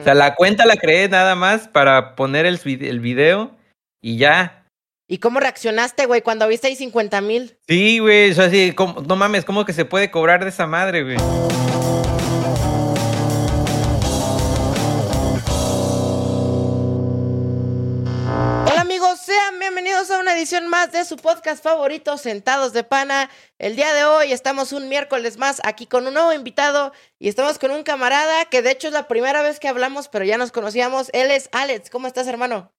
O sea, la cuenta la creé nada más para poner el, el video y ya. ¿Y cómo reaccionaste, güey, cuando viste ahí 50 mil? Sí, güey, o sea, sí, no mames, ¿cómo que se puede cobrar de esa madre, güey? Edición más de su podcast favorito, Sentados de Pana. El día de hoy estamos un miércoles más aquí con un nuevo invitado y estamos con un camarada que de hecho es la primera vez que hablamos, pero ya nos conocíamos. Él es Alex. ¿Cómo estás, hermano?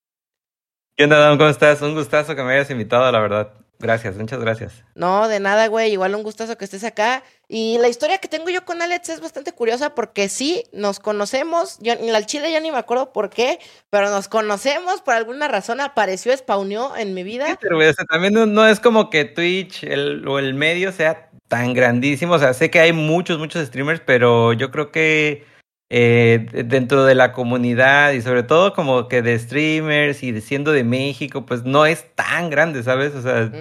¿Qué onda, Adam? ¿Cómo estás? Un gustazo que me hayas invitado, la verdad. Gracias, muchas gracias. No, de nada, güey. Igual un gustazo que estés acá. Y la historia que tengo yo con Alex es bastante curiosa porque sí, nos conocemos. Yo en el Chile ya ni me acuerdo por qué, pero nos conocemos. Por alguna razón apareció, spawneó en mi vida. pero también no, es como que Twitch o el medio sea tan grandísimo. O sea, sé que hay muchos, muchos streamers, pero yo creo que eh, dentro de la comunidad y sobre todo como que de streamers y siendo de México, pues no es tan grande, ¿sabes? O sea,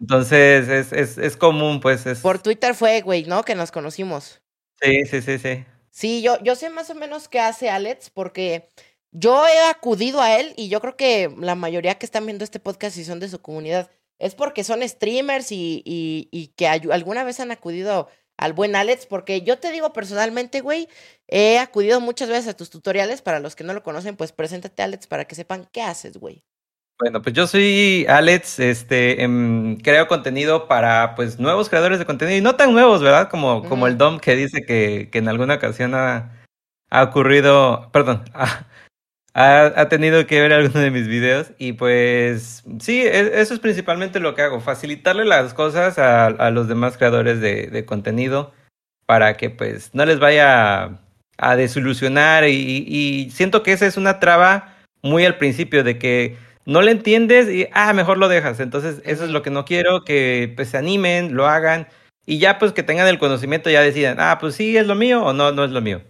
entonces es, es, es, común, pues. Es... Por Twitter fue, güey, ¿no? Que nos conocimos. Sí, sí, sí, sí. Sí, yo, yo sé más o menos qué hace Alex porque yo he acudido a él y yo creo que la mayoría que están viendo este podcast y son de su comunidad es porque son streamers y, y, y que alguna vez han acudido al buen Alex, porque yo te digo personalmente, güey, he acudido muchas veces a tus tutoriales. Para los que no lo conocen, pues preséntate, Alex, para que sepan qué haces, güey. Bueno, pues yo soy Alex, este, em, creo contenido para, pues, nuevos creadores de contenido, y no tan nuevos, ¿verdad? Como, como el Dom que dice que, que en alguna ocasión ha, ha ocurrido, perdón, ha, tenido que ver alguno de mis videos y pues sí, e, eso es principalmente lo que hago, facilitarle las cosas a, los demás creadores de, contenido para que pues no les vaya a, desilusionar y, siento que esa es una traba muy al principio de que no le entiendes y ah, mejor lo dejas. Entonces eso es lo que no quiero, que pues se animen, lo hagan y ya pues que tengan el conocimiento ya decidan, ah, pues sí es lo mío o no, no es lo mío.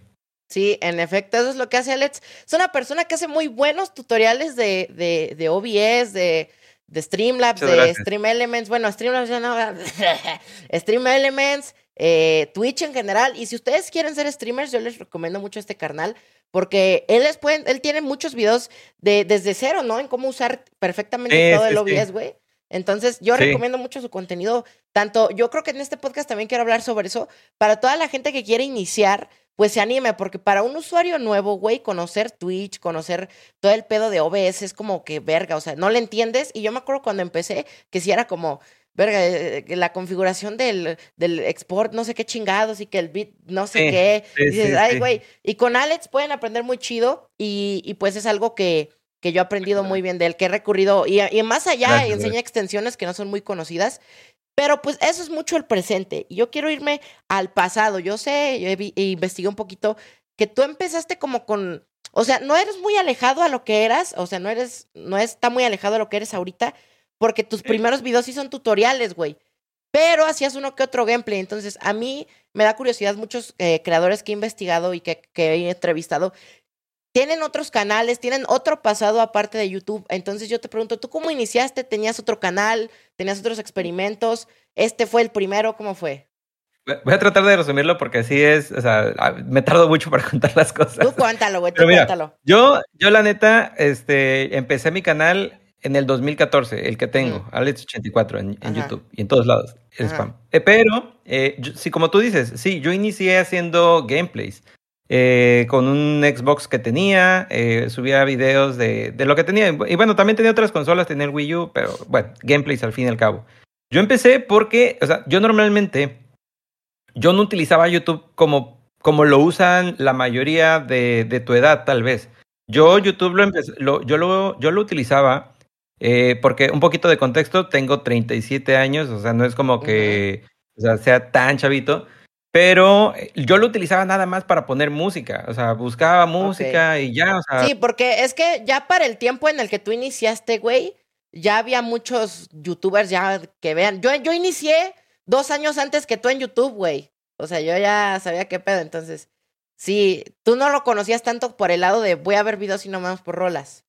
Sí, en efecto, eso es lo que hace Alex. Es una persona que hace muy buenos tutoriales de, de, de OBS, de, de Streamlabs, de Stream Elements. Bueno, Streamlabs ya no. Stream Elements, eh, Twitch en general. Y si ustedes quieren ser streamers, yo les recomiendo mucho este carnal. Porque él, les pueden, él tiene muchos videos de, desde cero, ¿no? En cómo usar perfectamente todo el OBS, güey. Entonces, yo recomiendo mucho su contenido. Tanto, yo creo que en este podcast también quiero hablar sobre eso. Para toda la gente que quiere iniciar pues se anime, porque para un usuario nuevo, güey, conocer Twitch, conocer todo el pedo de OBS es como que verga, o sea, no le entiendes. Y yo me acuerdo cuando empecé que si era como, verga, eh, eh, la configuración del, del export, no sé qué chingados y que el bit, no sé qué. y dices, ay, güey. Y con Alex pueden aprender muy chido y, y pues es algo que, que yo he aprendido muy bien de él, que he recurrido, y, y más allá, enseña extensiones que no son muy conocidas, pero pues eso es mucho el presente. Y yo quiero irme al pasado. Yo sé, yo investigué un poquito que tú empezaste como con, o sea, no eres muy alejado a lo que eras, o sea, no eres, no está muy alejado a lo que eres ahorita, porque tus primeros videos sí son tutoriales, güey. Pero hacías uno que otro gameplay. Entonces, a mí me da curiosidad muchos eh, creadores que he investigado y que, que he entrevistado tienen otros canales, tienen otro pasado aparte de YouTube. Entonces yo te pregunto, ¿tú cómo iniciaste? ¿Tenías otro canal? ¿Tenías otros experimentos? ¿Este fue el primero? ¿Cómo fue? Voy a tratar de resumirlo porque así es, o sea, me tardo mucho para contar las cosas. Tú cuéntalo, güey, tú cuéntalo. Yo, yo la neta, este, empecé mi canal en el 2014, el que tengo, Alex84 en, YouTube y en todos lados, el spam. Eh, pero, eh, sí, como tú dices, sí, yo inicié haciendo gameplays. Eh, con un Xbox que tenía, eh, subía videos de, de, lo que tenía. Y bueno, también tenía otras consolas, tenía el Wii U, pero bueno, gameplays al fin y al cabo. Yo empecé porque, o sea, yo normalmente, yo no utilizaba YouTube como, como lo usan la mayoría de, de tu edad, tal vez. Yo YouTube lo, empecé, lo, yo, lo, yo lo utilizaba eh, porque, un poquito de contexto, tengo 37 años, o sea, no es como que o sea, sea tan chavito. Pero eh, yo lo utilizaba nada más para poner música, o sea, buscaba música y ya, o sea. Sí, porque es que ya para el tiempo en el que tú iniciaste, güey, ya había muchos youtubers ya que vean. Yo, yo inicié dos años antes que tú en YouTube, güey. O sea, yo ya sabía qué pedo, entonces. Sí, tú no lo conocías tanto por el lado de voy a ver videos y no más por rolas.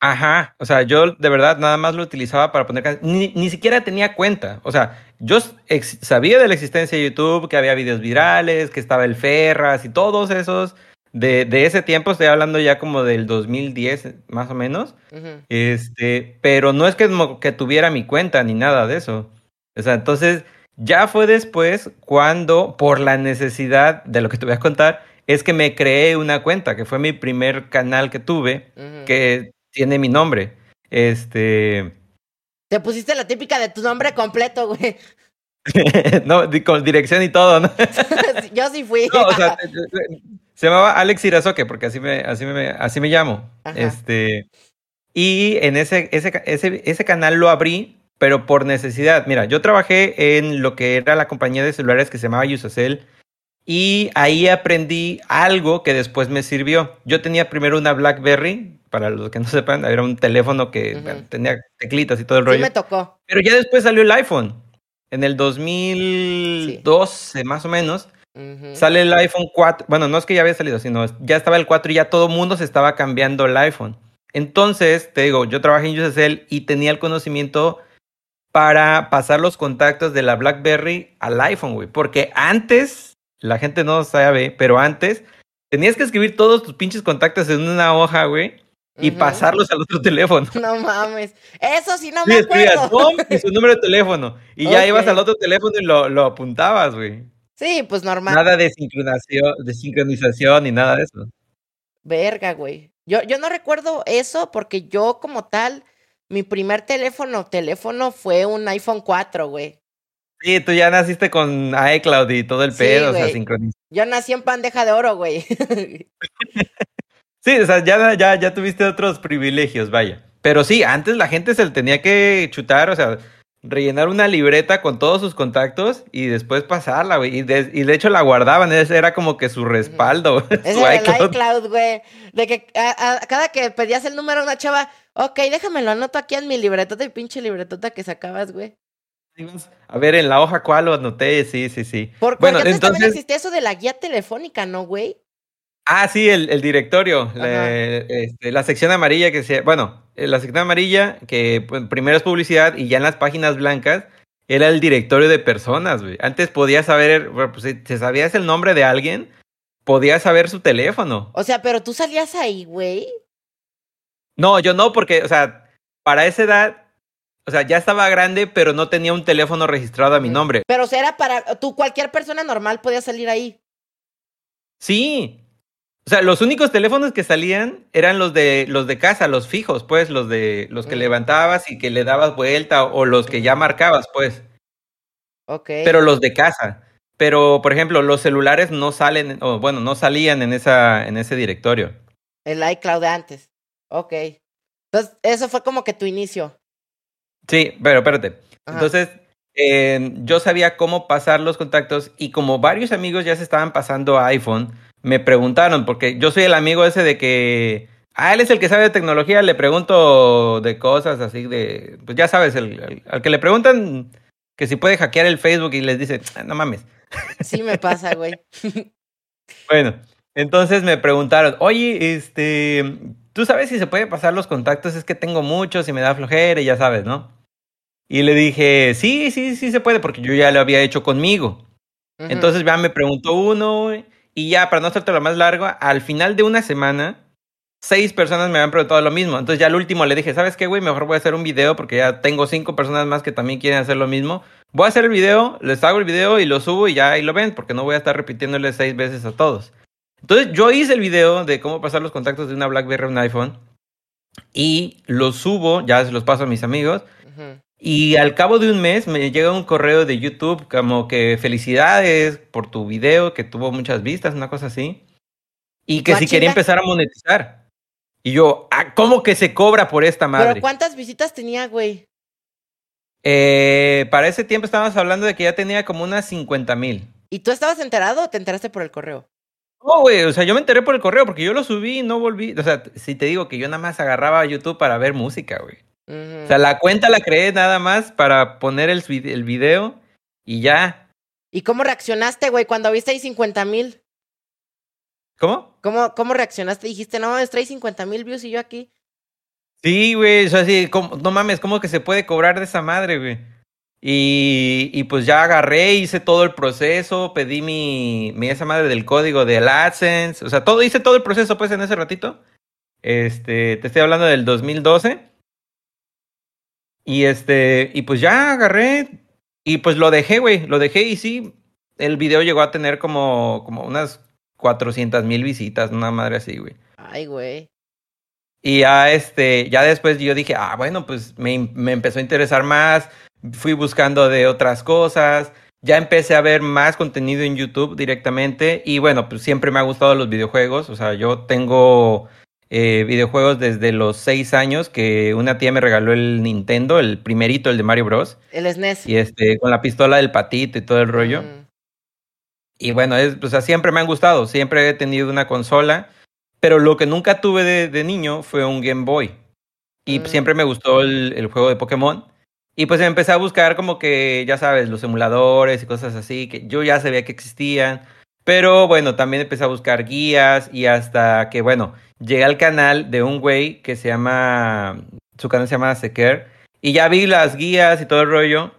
Ajá, o sea, yo de verdad nada más lo utilizaba para poner ni, ni siquiera tenía cuenta, o sea, yo sabía de la existencia de YouTube, que había videos virales, que estaba el Ferras y todos esos de, de, ese tiempo, estoy hablando ya como del 2010, más o menos. Este, pero no es que, que tuviera mi cuenta ni nada de eso. O sea, entonces ya fue después cuando, por la necesidad de lo que te voy a contar, es que me creé una cuenta, que fue mi primer canal que tuve, que tiene mi nombre. Este. Te pusiste la típica de tu nombre completo, güey. no, con dirección y todo, ¿no? Yo sí fui. No, o sea, se llamaba Alex Irazoque, porque así me, así me, así me llamo. Este. Y en ese, ese, ese, ese canal lo abrí, pero por necesidad. Mira, yo trabajé en lo que era la compañía de celulares que se llamaba Usacell y ahí aprendí algo que después me sirvió. Yo tenía primero una BlackBerry, para los que no sepan, era un teléfono que tenía teclitas y todo el rollo. Sí me tocó. Pero ya después salió el iPhone. En el 2012, más o menos, sale el iPhone 4. Bueno, no es que ya había salido, sino ya estaba el 4 y ya todo mundo se estaba cambiando el iPhone. Entonces, te digo, yo trabajé en USSL y tenía el conocimiento para pasar los contactos de la BlackBerry al iPhone, güey. Porque antes la gente no sabe, pero antes tenías que escribir todos tus pinches contactos en una hoja, güey. Y pasarlos al otro teléfono. No mames. Eso sí no me acuerdo. Y su número de teléfono. Y ya ibas al otro teléfono y lo, lo apuntabas, güey. Sí, pues normal. Nada de sincronización, de sincronización ni nada de eso. Verga, güey. Yo, yo no recuerdo eso porque yo como tal, mi primer teléfono, teléfono fue un iPhone 4, güey. Sí, tú ya naciste con iCloud y todo el pedo, o sea, sincronizado. Yo nací en bandeja de oro, güey. sí, o sea, ya, ya, ya tuviste otros privilegios, vaya. Pero sí, antes la gente se le tenía que chutar, o sea, rellenar una libreta con todos sus contactos y después pasarla, güey. Y de, hecho la guardaban, ese era como que su respaldo. Ese era el iCloud, güey. De que cada que pedías el número a una chava, ok, déjame lo anoto aquí en mi libretota y pinche libretota que sacabas, güey. A ver, en la hoja cuál lo anoté, sí, sí, sí. bueno, entonces también existe eso de la guía telefónica, ¿no, güey? Ah, sí, el, el directorio, este, la, sección amarilla que se, bueno, eh, la sección amarilla que pues, primero es publicidad y ya en las páginas blancas era el directorio de personas, güey. Antes podías saber, pues, si sabías el nombre de alguien, podías saber su teléfono. O sea, pero tú salías ahí, güey. No, yo no, porque, o sea, para esa edad o sea, ya estaba grande, pero no tenía un teléfono registrado a mi nombre. Pero o sea, era para. Tú, cualquier persona normal podía salir ahí. Sí. O sea, los únicos teléfonos que salían eran los de los de casa, los fijos, pues, los de los que mm. levantabas y que le dabas vuelta, o los que ya marcabas, pues. Ok. Pero los de casa. Pero, por ejemplo, los celulares no salen, o bueno, no salían en esa, en ese directorio. El iCloud antes. Ok. Entonces, eso fue como que tu inicio. Sí, pero espérate. Entonces, eh, yo sabía cómo pasar los contactos y como varios amigos ya se estaban pasando a iPhone, me preguntaron, porque yo soy el amigo ese de que, ah, él es el que sabe de tecnología, le pregunto de cosas así de, pues ya sabes, el, al que le preguntan que si puede hackear el Facebook y les dice, ah, no mames. Sí me pasa, güey. bueno, entonces me preguntaron, oye, este, ¿tú sabes si se puede pasar los contactos? Es que tengo muchos y me da flojera y ya sabes, ¿no? Y le dije, sí, sí, sí se puede, porque yo ya lo había hecho conmigo. Entonces ya me preguntó uno, y ya, para no hacerte lo más largo, al final de una semana, seis personas me habían preguntado lo mismo. Entonces ya al último le dije, ¿sabes qué, güey? Mejor voy a hacer un video porque ya tengo cinco personas más que también quieren hacer lo mismo. Voy a hacer el video, les hago el video y lo subo y ya ahí lo ven, porque no voy a estar repitiéndole seis veces a todos. Entonces yo hice el video de cómo pasar los contactos de una BlackBerry a un iPhone y lo subo, ya se los paso a mis amigos. Y al cabo de un mes me llega un correo de YouTube como que felicidades por tu video que tuvo muchas vistas, una cosa así. Y que si quería empezar a monetizar. Y yo, ah, ¿cómo que se cobra por esta madre? ¿Pero cuántas visitas tenía, güey? Eh, para ese tiempo estábamos hablando de que ya tenía como unas 50 mil. ¿Y tú estabas enterado o te enteraste por el correo? No, güey, o sea, yo me enteré por el correo porque yo lo subí y no volví. O sea, si te digo que yo nada más agarraba YouTube para ver música, güey. O sea, la cuenta la creé nada más para poner el, el video y ya. ¿Y cómo reaccionaste, güey, cuando viste ahí 50 mil? ¿Cómo? ¿Cómo? ¿Cómo reaccionaste? Dijiste, no mames, trae 50 mil views y yo aquí. Sí, güey, o sea, sí, no mames, ¿cómo que se puede cobrar de esa madre, güey? Y, y, pues ya agarré, hice todo el proceso, pedí mi, mi esa madre del código del AdSense, o sea, todo, hice todo el proceso pues en ese ratito. Este, te estoy hablando del 2012. Y este, y pues ya agarré y pues lo dejé, güey, lo dejé y sí, el video llegó a tener como, como unas 400 mil visitas, una madre así, güey. Ay, güey. Y ya, este, ya después yo dije, ah, bueno, pues me, me empezó a interesar más, fui buscando de otras cosas, ya empecé a ver más contenido en YouTube directamente y bueno, pues siempre me ha gustado los videojuegos, o sea, yo tengo eh, videojuegos desde los seis años que una tía me regaló el Nintendo, el primerito, el de Mario Bros. El SNES. Y este, con la pistola del patito y todo el rollo. Mm. Y bueno, es, o sea, siempre me han gustado, siempre he tenido una consola, pero lo que nunca tuve de, niño fue un Game Boy. Y mm. siempre me gustó el, el, juego de Pokémon. Y pues empecé a buscar como que, ya sabes, los emuladores y cosas así, que yo ya sabía que existían. Pero bueno, también empecé a buscar guías y hasta que, bueno, llegué al canal de un güey que se llama, su canal se llama Seker, y ya vi las guías y todo el rollo,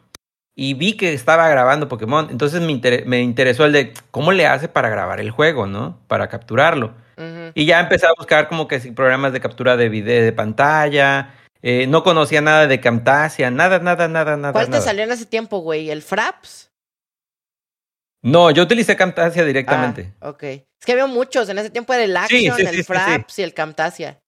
y vi que estaba grabando Pokémon, entonces me, me interesó el de cómo le hace para grabar el juego, ¿no? Para capturarlo. Y ya empecé a buscar como que programas de captura de video de pantalla, eh, no conocía nada de Camtasia, nada, nada, nada, nada. ¿Cuál te salió en ese tiempo, güey? ¿El Fraps? No, yo utilicé Camtasia directamente. Ah, ok. Es que había muchos. En ese tiempo era el Action, el Fraps y el Camtasia.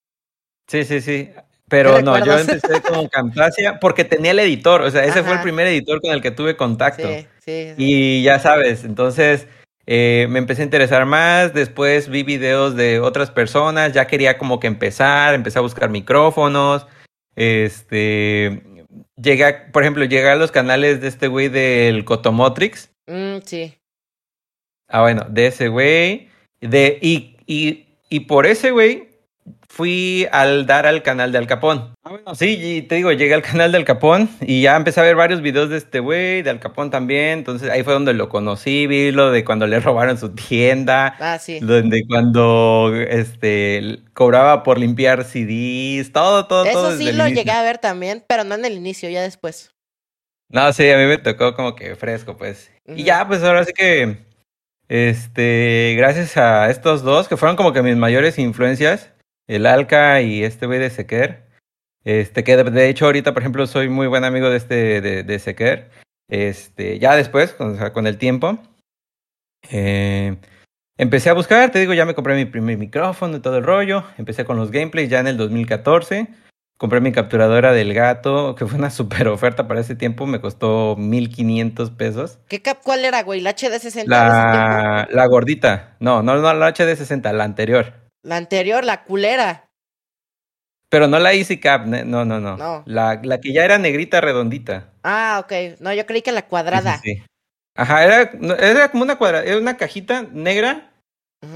Sí, sí, sí. Pero no, yo empecé con Camtasia porque tenía el editor. O sea, ese fue el primer editor con el que tuve contacto. Sí, sí. Y ya sabes, entonces eh, me empecé a interesar más. Después vi videos de otras personas. Ya quería como que empezar. Empecé a buscar micrófonos. Este. Llegué, por ejemplo, llegué a los canales de este güey del Cotomotrix. Mm, sí. Ah, bueno, de ese güey. De, y, y, y por ese güey fui al dar al canal de Al Capón. Ah, bueno, sí, y te digo, llegué al canal de Al Capón y ya empecé a ver varios videos de este güey, de Al Capón también. Entonces ahí fue donde lo conocí, vi lo de cuando le robaron su tienda. Ah, sí. Donde cuando este cobraba por limpiar CDs, todo, todo, todo. Eso sí lo llegué a ver también, pero no en el inicio, ya después. No, sí, a mí me tocó como que fresco, pues. Y ya, pues ahora sí que este, gracias a estos dos, que fueron como que mis mayores influencias, el Alca y este güey de Sequer. Este, que de, hecho ahorita, por ejemplo, soy muy buen amigo de este, de, Sequer. Este, ya después, con, con el tiempo, eh, empecé a buscar, te digo, ya me compré mi primer micrófono y todo el rollo. Empecé con los gameplays ya en el 2014 compré mi capturadora del gato, que fue una super oferta para ese tiempo, me costó 1500 pesos. ¿Qué cap cuál era, güey? ¿La HD60? La, la gordita. No, no, no la HD60, la anterior. La anterior, la culera. Pero no la Easy Cap, no, no, no. no. La, la que ya era negrita redondita. Ah, ok. No, yo creí que la cuadrada. Sí, Ajá, era, era como una cuadrada, era una cajita negra,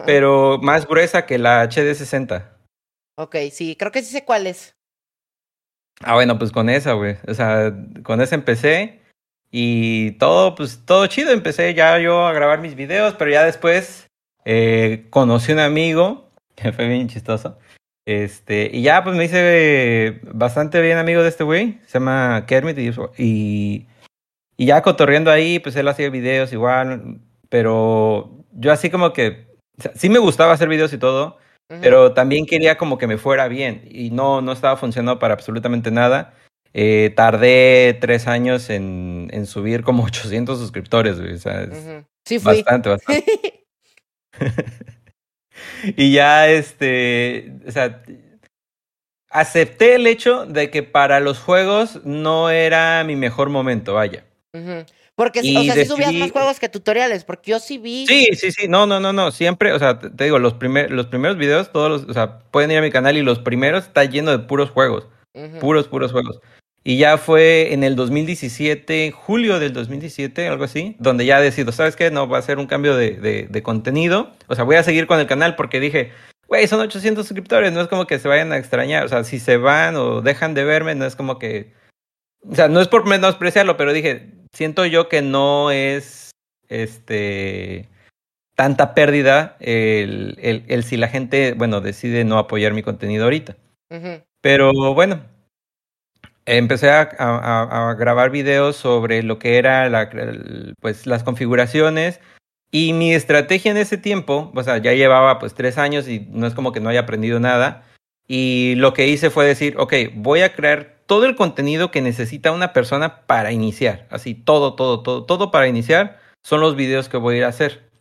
pero más gruesa que la HD60. Ok, sí, creo que sí sé cuál es. Ah, bueno, pues con esa, güey. O sea, con esa empecé y todo, pues todo chido. Empecé ya yo a grabar mis videos, pero ya después eh, conocí un amigo que fue bien chistoso. Este, y ya pues me hice bastante bien amigo de este güey. Se llama Kermit y, y ya cotorreando ahí, pues él hacía videos igual, pero yo así como que, sí me gustaba hacer videos y todo, pero también quería como que me fuera bien y no, no estaba funcionando para absolutamente nada. Eh, tardé tres años en, en, subir como 800 suscriptores, güey. O sea, sí fui. bastante, bastante. y ya, este, o sea, acepté el hecho de que para los juegos no era mi mejor momento, vaya. Porque, o sea, si subías más juegos que tutoriales, porque yo sí vi. Sí, sí, sí, no, no, no, no, siempre, o sea, te, digo, los, primer, los primeros videos, todos los, o sea, pueden ir a mi canal y los primeros está lleno de puros juegos, puros, puros juegos. Y ya fue en el 2017, julio del 2017, algo así, donde ya decido, ¿sabes qué? No, va a ser un cambio de, de, de contenido. O sea, voy a seguir con el canal porque dije, güey, son 800 suscriptores, no es como que se vayan a extrañar. O sea, si se van o dejan de verme, no es como que... O sea, no es por menospreciarlo, pero dije, siento yo que no es este tanta pérdida el, el, el, si la gente, bueno, decide no apoyar mi contenido ahorita. Pero bueno, empecé a, grabar videos sobre lo que era la, pues, las configuraciones y mi estrategia en ese tiempo, o sea, ya llevaba pues tres años y no es como que no haya aprendido nada. Y lo que hice fue decir, ok, voy a crear todo el contenido que necesita una persona para iniciar. Así, todo, todo, todo, todo para iniciar son los videos que voy a ir a hacer.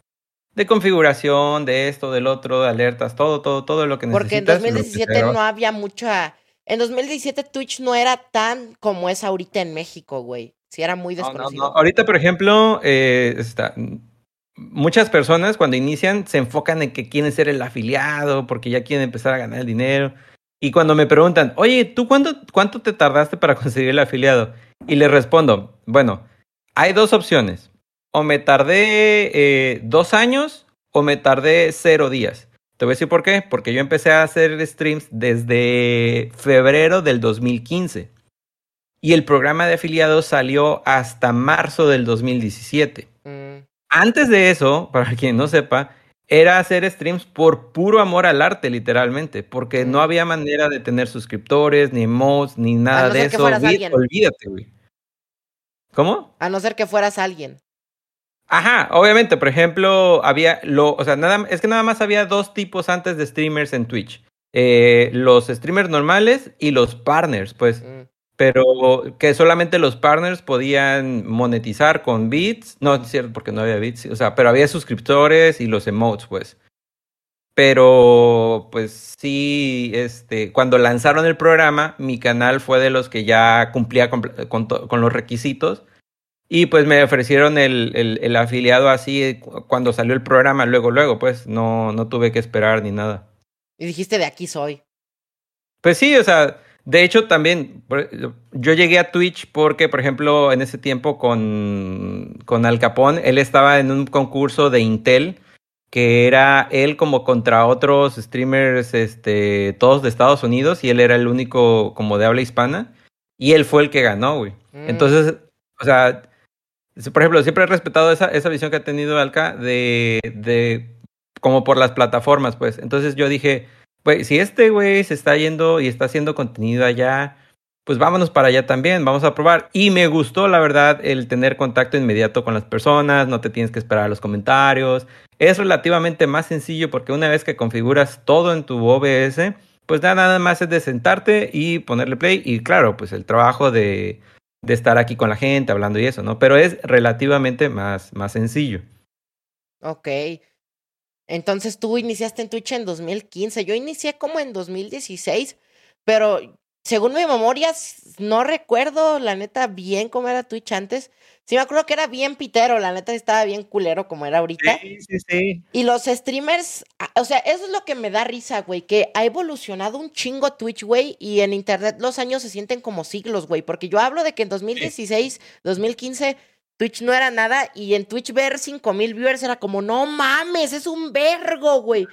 De configuración, de esto, del otro, de alertas, todo, todo, todo lo que necesitas. Porque en 2017 no había mucha... En 2017 Twitch no era tan como es ahorita en México, güey. Sí, era muy desconocido. Ahorita, por ejemplo, eh, está, muchas personas cuando inician se enfocan en que quieren ser el afiliado porque ya quieren empezar a ganar el dinero. Y cuando me preguntan, oye, ¿tú cuánto, cuánto te tardaste para conseguir el afiliado? Y les respondo, bueno, hay dos opciones. O me tardé eh, dos años o me tardé cero días. Te voy a decir por qué. Porque yo empecé a hacer streams desde febrero del 2015. Y el programa de afiliados salió hasta marzo del 2017. Antes de eso, para quien no sepa, era hacer streams por puro amor al arte, literalmente, porque no había manera de tener suscriptores, ni mods, ni nada de eso. Olvídate, güey. ¿Cómo? A no ser que fueras alguien. Ajá, obviamente, por ejemplo, había lo, o sea, nada, es que nada más había dos tipos antes de streamers en Twitch. Eh, los streamers normales y los partners, pues. Mm pero que solamente los partners podían monetizar con bits. No, es cierto, porque no había bits. O sea, pero había suscriptores y los emotes, pues. Pero, pues sí, este, cuando lanzaron el programa, mi canal fue de los que ya cumplía con, con, los requisitos. Y pues me ofrecieron el, el, el, afiliado así cuando salió el programa, luego, luego, pues no, no tuve que esperar ni nada. Y dijiste, de aquí soy. Pues sí, o sea, de hecho, también yo llegué a Twitch porque, por ejemplo, en ese tiempo con, con Al Capón, él estaba en un concurso de Intel que era él como contra otros streamers, este, todos de Estados Unidos, y él era el único como de habla hispana, y él fue el que ganó, güey. Mm. Entonces, o sea, por ejemplo, siempre he respetado esa, esa visión que ha tenido Alca de, de, como por las plataformas, pues. Entonces yo dije, pues si este güey se está yendo y está haciendo contenido allá, pues vámonos para allá también, vamos a probar. Y me gustó, la verdad, el tener contacto inmediato con las personas, no te tienes que esperar a los comentarios. Es relativamente más sencillo porque una vez que configuras todo en tu OBS, pues nada más es de sentarte y ponerle play. Y claro, pues el trabajo de, de estar aquí con la gente, hablando y eso, ¿no? Pero es relativamente más, más sencillo. Ok. Entonces tú iniciaste en Twitch en 2015, yo inicié como en 2016, pero según mi memoria, no recuerdo la neta bien cómo era Twitch antes. Sí, me acuerdo que era bien pitero, la neta estaba bien culero como era ahorita. Sí, sí, sí. Y los streamers, o sea, eso es lo que me da risa, güey, que ha evolucionado un chingo Twitch, güey, y en internet los años se sienten como siglos, güey, porque yo hablo de que en 2016, 2015 Twitch no era nada y en Twitch ver 5000 viewers era como, no mames, es un vergo, güey.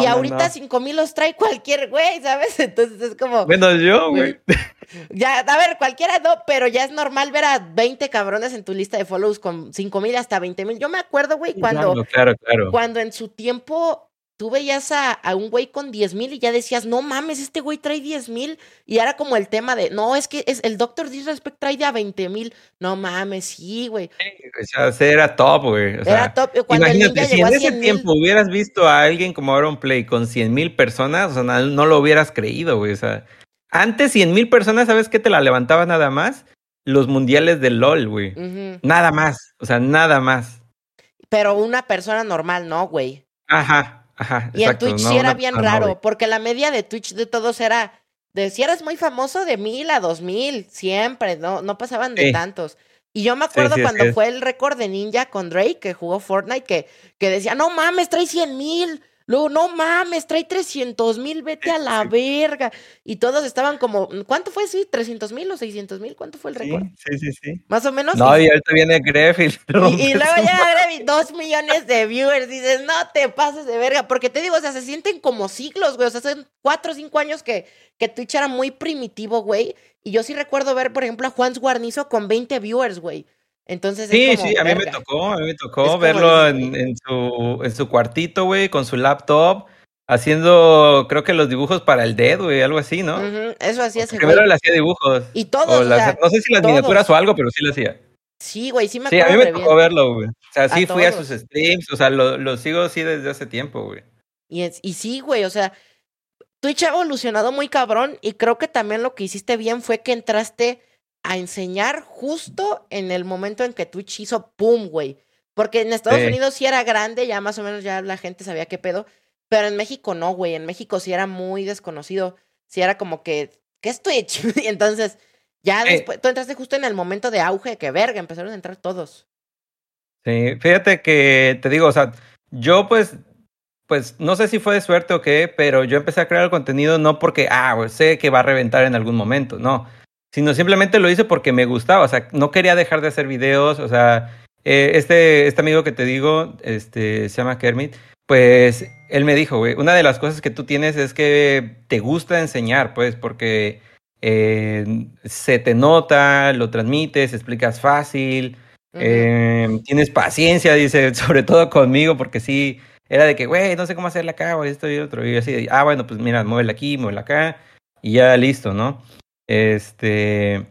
y ahorita 5000 los trae cualquier güey, ¿sabes? Entonces es como. Menos yo, güey. Ya, a ver, cualquiera no, pero ya es normal ver a 20 cabrones en tu lista de follows con 5000 hasta 20000. Yo me acuerdo, güey, cuando. claro, claro. Cuando en su tiempo tú veías a, a un güey con 10 mil y ya decías, no mames, este güey trae 10 mil. Y era como el tema de, no, es que es, el Doctor Disrespect trae de a 20 mil. No mames, sí, güey. o sea, era top, güey. era top. Cuando imagínate, si en ese tiempo hubieras visto a alguien como Aaron Play con 100 mil personas, o sea, no, lo hubieras creído, güey. O sea, antes 100 mil personas, ¿sabes qué te la levantaba nada más? Los mundiales de LOL, güey. Nada más, o sea, nada más. Pero una persona normal, no, güey. Ajá, y en Twitch sí era bien raro, porque la media de Twitch de todos era, de si eras muy famoso, de mil a dos mil, siempre, no, no pasaban de tantos. Y yo me acuerdo cuando fue el récord de Ninja con Drake, que jugó Fortnite, que, que decía, no mames, trae cien mil. Luego, no mames, trae 300 mil, vete a la verga. Y todos estaban como, ¿cuánto fue? Sí, 300 mil o 600 mil, ¿cuánto fue el récord? Sí, sí, sí. Más o menos. No, y ahorita viene Gref y, y, luego llega Gref y dos millones de viewers. Dices, no te pases de verga. Porque te digo, o sea, se sienten como siglos, güey. O sea, hace cuatro o cinco años que, que Twitch era muy primitivo, güey. Y yo sí recuerdo ver, por ejemplo, a Juan Guarnizo con 20 viewers, güey. Entonces sí, sí, a mí me tocó, a mí me tocó verlo en, su, en su cuartito, güey, con su laptop, haciendo, creo que los dibujos para el dedo, güey, algo así, ¿no? Eso hacía ese Primero le hacía dibujos. Y todos, No sé si las miniaturas o algo, pero sí lo hacía. Sí, güey, sí me acuerdo Sí, a mí me tocó verlo, güey. O sea, sí fui a sus streams, o sea, lo, lo sigo así desde hace tiempo, güey. Y, y sí, güey, o sea, Twitch ha evolucionado muy cabrón y creo que también lo que hiciste bien fue que entraste a enseñar justo en el momento en que Twitch hizo pum, güey. Porque en Estados Unidos sí era grande, ya más o menos ya la gente sabía qué pedo, pero en México no, güey. En México sí era muy desconocido. Sí era como que, ¿qué es Twitch? y entonces, ya después, tú entraste justo en el momento de auge, que verga, empezaron a entrar todos. Sí, fíjate que te digo, o sea, yo pues pues no sé si fue de suerte o qué, pero yo empecé a crear el contenido no porque, ah, pues, sé que va a reventar en algún momento, no, sino simplemente lo hice porque me gustaba, o sea, no quería dejar de hacer videos, o sea, eh, este, este amigo que te digo, este, se llama Kermit, pues él me dijo, güey, una de las cosas que tú tienes es que te gusta enseñar, pues, porque eh, se te nota, lo transmites, explicas fácil, eh, tienes paciencia, dice, sobre todo conmigo, porque sí era de que, güey, no sé cómo hacerla acá o esto y otro. Y así, ah, bueno, pues mira, muévela aquí, muévela acá y ya listo, ¿no? Este.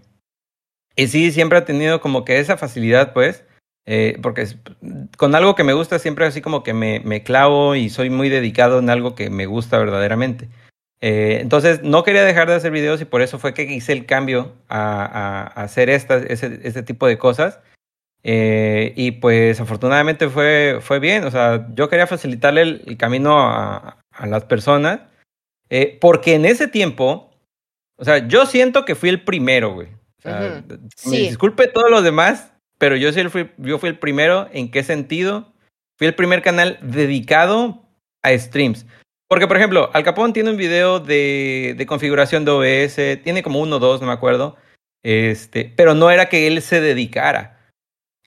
Y sí, siempre ha tenido como que esa facilidad, pues, eh, porque con algo que me gusta siempre así como que me, me, clavo y soy muy dedicado en algo que me gusta verdaderamente. Eh, entonces, no quería dejar de hacer videos y por eso fue que hice el cambio a, a, hacer esta, ese, este tipo de cosas. Eh, y pues afortunadamente fue, fue bien, o sea, yo quería facilitarle el, camino a, a, las personas, eh, porque en ese tiempo, o sea, yo siento que fui el primero, güey. O sea, Me disculpe todos los demás, pero yo, sí fui, yo fui el primero. ¿En qué sentido? Fui el primer canal dedicado a streams. Porque, por ejemplo, Al Capón tiene un video de, de configuración de OBS, tiene como uno o dos, no me acuerdo. Este, pero no era que él se dedicara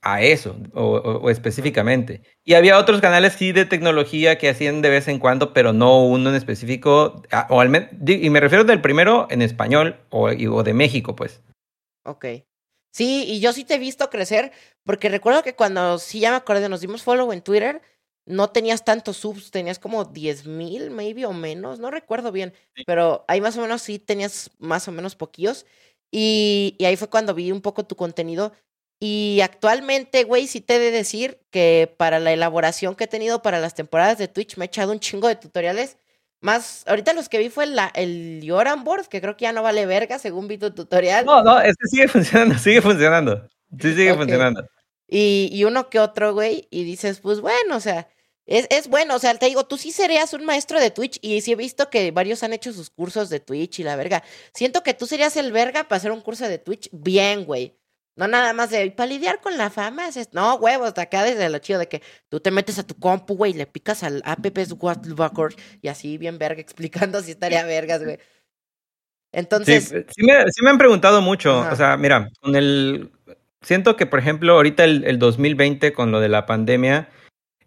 a eso, o, específicamente. Y había otros canales sí de tecnología que hacían de vez en cuando, pero no uno en específico, o al y me refiero del primero en español o, o de México, pues. Ok. Sí, y yo sí te he visto crecer, porque recuerdo que cuando, sí ya me acuerdo, nos dimos follow en Twitter, no tenías tantos subs, tenías como 10 mil, maybe, o menos, no recuerdo bien, pero ahí más o menos sí tenías más o menos poquillos. Y, y, ahí fue cuando vi un poco tu contenido y actualmente, güey, sí te he de decir que para la elaboración que he tenido para las temporadas de Twitch me he echado un chingo de tutoriales. Más, ahorita los que vi fue la, el Yoran Board, que creo que ya no vale verga según vi tu tutorial. No, no, este sigue funcionando, sigue funcionando. Sí, sigue funcionando. Y, y, uno que otro, güey, y dices, pues bueno, o sea, es, es bueno, o sea, te digo, tú sí serías un maestro de Twitch y sí he visto que varios han hecho sus cursos de Twitch y la verga. Siento que tú serías el verga para hacer un curso de Twitch bien, güey. No nada más de, para lidiar con la fama, es, no, huevos, de acá desde lo chido de que tú te metes a tu compu, güey, y le picas al app y así bien verga, explicando si estaría vergas, güey. Entonces... Sí, sí, me, han preguntado mucho, o sea, mira, con el... Siento que, por ejemplo, ahorita el, el 2020 con lo de la pandemia,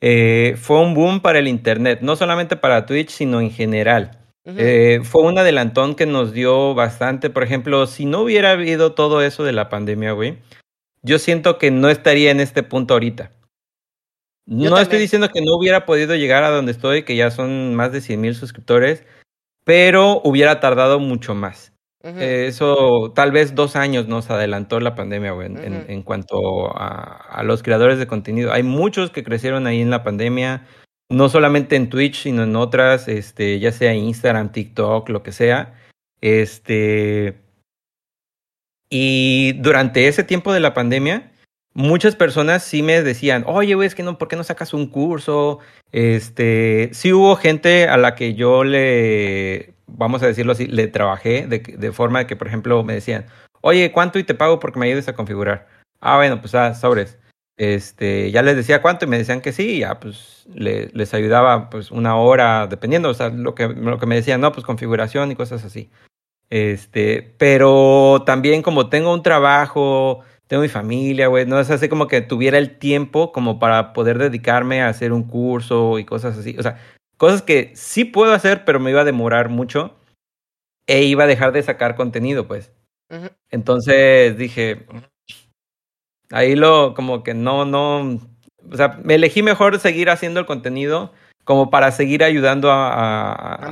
eh, fue un boom para el Internet, no solamente para Twitch, sino en general. Eh, fue un adelantón que nos dio bastante. Por ejemplo, si no hubiera habido todo eso de la pandemia, güey, yo siento que no estaría en este punto ahorita. no estoy diciendo que no hubiera podido llegar a donde estoy, que ya son más de 100 mil suscriptores, pero hubiera tardado mucho más. eso, tal vez dos años nos adelantó la pandemia, güey, en, cuanto a, los creadores de contenido. Hay muchos que crecieron ahí en la pandemia, no solamente en Twitch, sino en otras, este, ya sea Instagram, TikTok, lo que sea. Este. Y durante ese tiempo de la pandemia, muchas personas sí me decían, oye, güey, es que no, ¿por qué no sacas un curso? Este, sí hubo gente a la que yo le, vamos a decirlo así, le trabajé de, forma que, por ejemplo, me decían, oye, ¿cuánto y te pago porque me ayudes a configurar? Ah, bueno, pues ah, sobres. Este, ya les decía cuánto y me decían que sí, ya pues les ayudaba pues una hora, dependiendo, o sea, lo que, lo que me decían, no, pues configuración y cosas así. Este, pero también como tengo un trabajo, tengo mi familia, güey, no es así como que tuviera el tiempo como para poder dedicarme a hacer un curso y cosas así, o sea, cosas que sí puedo hacer, pero me iba a demorar mucho e iba a dejar de sacar contenido, pues. Entonces dije, Ahí lo, como que no, no, o sea, me elegí mejor seguir haciendo el contenido como para seguir ayudando a,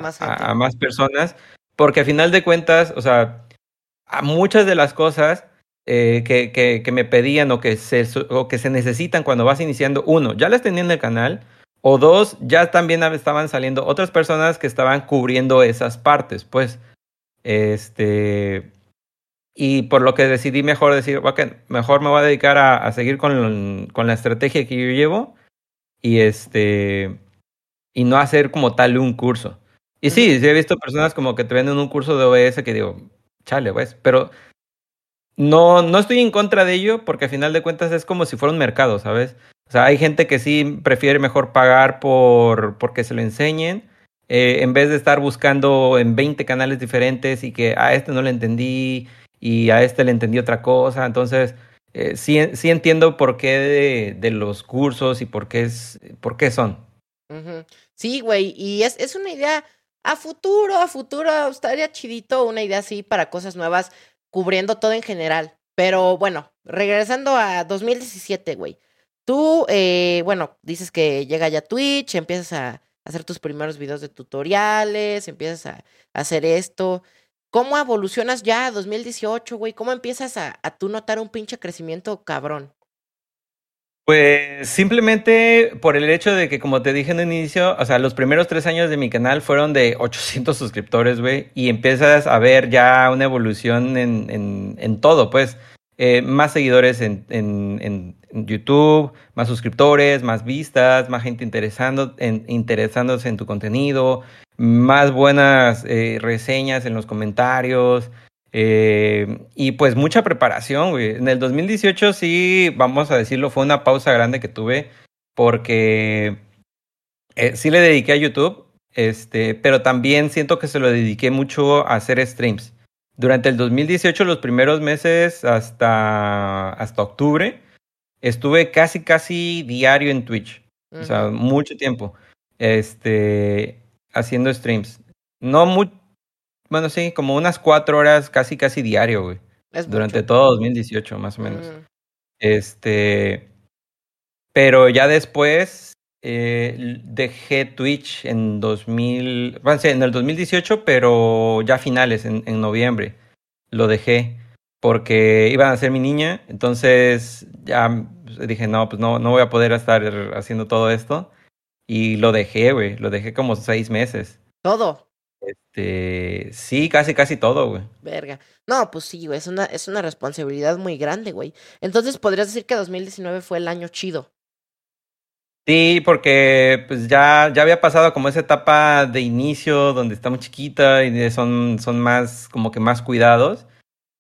más, personas, porque a final de cuentas, o sea, a muchas de las cosas eh, que, que, me pedían o que, se, o que se necesitan cuando vas iniciando, uno, ya las tenía en el canal, o dos, ya también estaban saliendo otras personas que estaban cubriendo esas partes, pues. Este. Y por lo que decidí mejor decir, okay, mejor me voy a dedicar a, seguir con, con, la estrategia que yo llevo y este. Y no hacer como tal un curso. Y sí, sí he visto personas como que te venden un curso de OBS que digo, chale, pues, pero no, no estoy en contra de ello porque al final de cuentas es como si fuera un mercado, ¿sabes? O sea, hay gente que sí prefiere mejor pagar por porque se lo enseñen, eh, en vez de estar buscando en 20 canales diferentes y que a este no le entendí y a este le entendí otra cosa. Entonces, eh, sí, sí entiendo por qué de, los cursos y por qué, es, por qué son. Sí, güey, y es, es una idea a futuro, a futuro, estaría chidito una idea así para cosas nuevas, cubriendo todo en general. Pero bueno, regresando a 2017, güey. Tú, eh, bueno, dices que llega ya Twitch, empiezas a hacer tus primeros videos de tutoriales, empiezas a, hacer esto. ¿Cómo evolucionas ya a 2018, güey? ¿Cómo empiezas a, tú notar un pinche crecimiento cabrón? Pues simplemente por el hecho de que, como te dije en el inicio, o sea, los primeros tres años de mi canal fueron de 800 suscriptores, güey, y empiezas a ver ya una evolución en, en, todo, pues. Eh, más seguidores en, en, YouTube, más suscriptores, más vistas, más gente interesando, interesándose en tu contenido, más buenas eh, reseñas en los comentarios. Eh, y pues mucha preparación, güey. En el 2018 sí, vamos a decirlo, fue una pausa grande que tuve porque sí le dediqué a YouTube, este, pero también siento que se lo dediqué mucho a hacer streams. Durante el 2018, los primeros meses hasta, hasta octubre, estuve casi, casi diario en Twitch. O sea, mucho tiempo. Este, haciendo streams. No muy, bueno, sí, como unas cuatro horas casi, casi diario, güey. durante todo 2018, más o menos. Este, pero ya después eh, dejé Twitch en 2000, bueno, en el 2018, pero ya finales, en, en noviembre, lo dejé porque iban a ser mi niña, entonces ya dije, no, pues no, no voy a poder estar haciendo todo esto. Y lo dejé, güey, lo dejé como seis meses. ¿Todo? Este, sí, casi, casi todo, güey. Verga. No, pues sí, güey, es una, es una responsabilidad muy grande, güey. Entonces, ¿podrías decir que 2019 fue el año chido? Sí, porque pues ya, ya había pasado como esa etapa de inicio donde está muy chiquita y son, son más, como que más cuidados.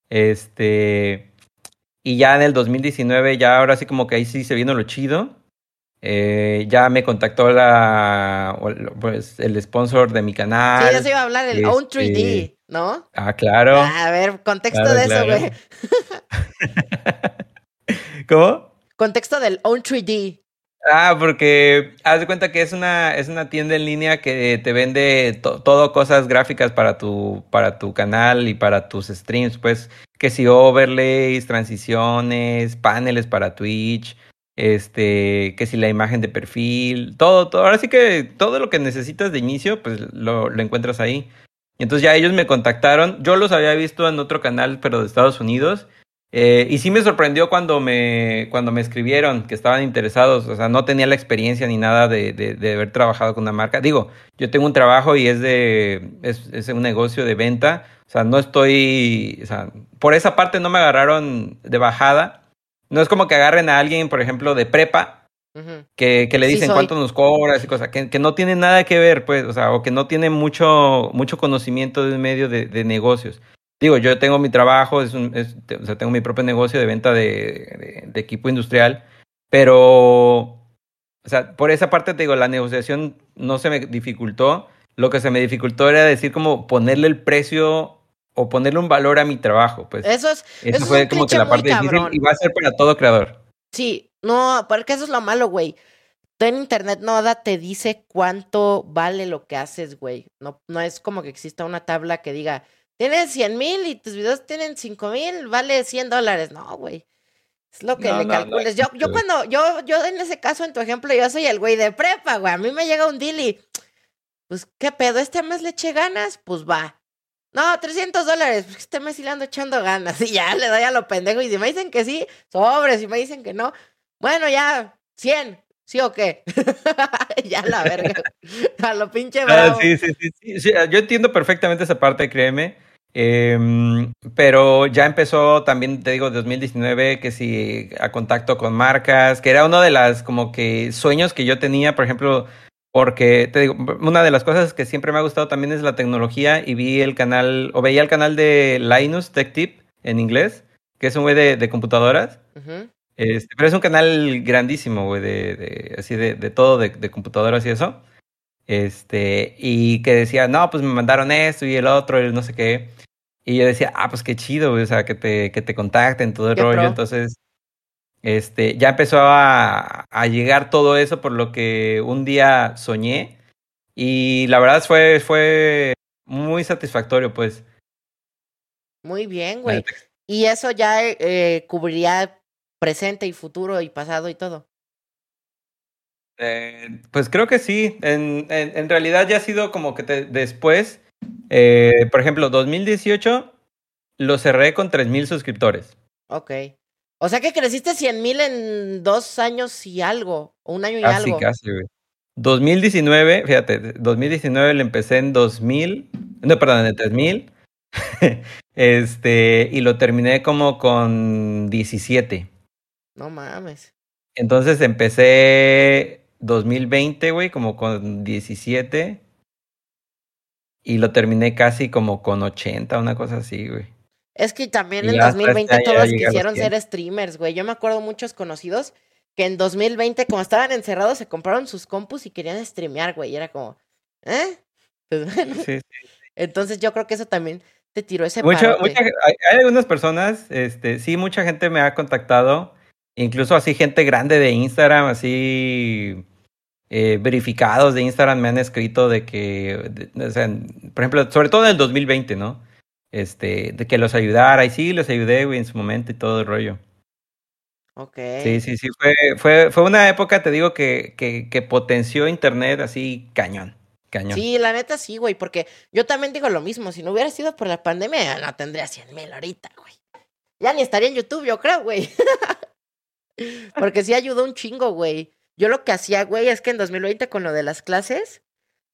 Este, y ya en el 2019, ya ahora sí como que ahí sí se vino lo chido. Eh, ya me contactó la, pues, el sponsor de mi canal. Sí, ya se iba a hablar del Own 3D, este, ¿no? Ah, claro. A ver, contexto de eso, güey. ¿Cómo? Contexto del Own 3D. Ah, porque haz de cuenta que es una, es una tienda en línea que te vende todo cosas gráficas para tu, para tu canal y para tus streams, pues, que si overlays, transiciones, paneles para Twitch, este, que si la imagen de perfil, todo, todo, ahora sí que todo lo que necesitas de inicio, pues lo, lo encuentras ahí. Entonces ya ellos me contactaron, yo los había visto en otro canal, pero de Estados Unidos, eh, y sí me sorprendió cuando me, cuando me escribieron que estaban interesados. O sea, no tenía la experiencia ni nada de, de, haber trabajado con una marca. Digo, yo tengo un trabajo y es de. Es, un negocio de venta. O sea, no estoy. O sea, por esa parte no me agarraron de bajada. No es como que agarren a alguien, por ejemplo, de prepa. que, que, le dicen cuánto nos cobras y cosas, que, que, no tiene nada que ver, pues, o sea, o que no tiene mucho, mucho conocimiento de medio de, de negocios. Digo, yo tengo mi trabajo, es un, o sea, tengo mi propio negocio de venta de, de, equipo industrial, pero, o sea, por esa parte te digo, la negociación no se me dificultó. Lo que se me dificultó era decir como ponerle el precio o ponerle un valor a mi trabajo, pues. Eso es. Eso, fue como que la parte difícil y va a ser para todo creador. Sí, no, porque eso es lo malo, güey. Tú en internet nada te dice cuánto vale lo que haces, güey. No, no es como que exista una tabla que diga, tienes 100 mil y tus videos tienen 5 mil, vale 100 dólares. No, güey. Es lo que le calcules. yo, yo cuando, yo, yo en ese caso, en tu ejemplo, yo soy el güey de prepa, güey. A mí me llega un deal y, pues, ¿qué pedo? ¿Este mes le eché ganas? Pues va. No, 300 dólares. Pues este mes sí le ando echando ganas. Y ya le doy a lo pendejo. Y si me dicen que sí, sobre. Si me dicen que no, bueno, ya, 100. ¿Sí o qué? ya la verga. a lo pinche ah, bravo. sí, sí, sí, sí, Yo entiendo perfectamente esa parte, créeme. Em, pero ya empezó también, te digo, 2019, que sí, a contacto con marcas, que era uno de las como que sueños que yo tenía, por ejemplo, porque te digo, una de las cosas que siempre me ha gustado también es la tecnología y vi el canal, o veía el canal de Linus Tech Tip en inglés, que es un güey de, computadoras. este, pero es un canal grandísimo, güey, de, de, así de, de todo, de, de computadoras y eso. Este, y que decía, no, pues me mandaron esto y el otro y no sé qué. Y yo decía, ah, pues qué chido, o sea, que te, que te contacten, todo el rollo. Entonces, este, ya empezó a, a, llegar todo eso por lo que un día soñé. Y la verdad fue, fue muy satisfactorio, pues. Muy bien, güey. Y eso ya eh, cubriría presente y futuro y pasado y todo. Eh, pues creo que sí. En, en, en, realidad ya ha sido como que te, después eh, por ejemplo, 2018 lo cerré con 3.000 suscriptores. Ok. O sea que creciste 100 mil en dos años y algo, o un año y algo. Casi, casi, güey. 2019, fíjate, 2019 le empecé en 2000, no, perdón, en 3000. este, y lo terminé como con 17. No mames. Entonces empecé 2020, güey, como con 17. Y lo terminé casi como con 80, una cosa así, güey. Es que también en 2020 todos quisieron ser streamers, güey. Yo me acuerdo muchos conocidos que en 2020, como estaban encerrados, se compraron sus compus y querían streamear, güey. Y era como, ¿eh? Pues bueno. Sí, sí. Entonces yo creo que eso también te tiró ese mucha, mucha, hay, hay, algunas personas, este, sí, mucha gente me ha contactado, incluso así gente grande de Instagram, así eh, verificados de Instagram me han escrito de que, o sea, por ejemplo, sobre todo en el 2020, ¿no? Este, de que los ayudara, y sí, los ayudé, güey, en su momento y todo el rollo. Ok. Sí, sí, sí, fue, fue, fue una época, te digo, que, que, que potenció Internet así cañón. Cañón. Sí, la neta sí, güey, porque yo también digo lo mismo, si no hubiera sido por la pandemia, no tendría 100 mil ahorita, güey. Ya ni estaría en YouTube, yo creo, güey. porque sí ayudó un chingo, güey. Yo lo que hacía, güey, es que en 2020 con lo de las clases,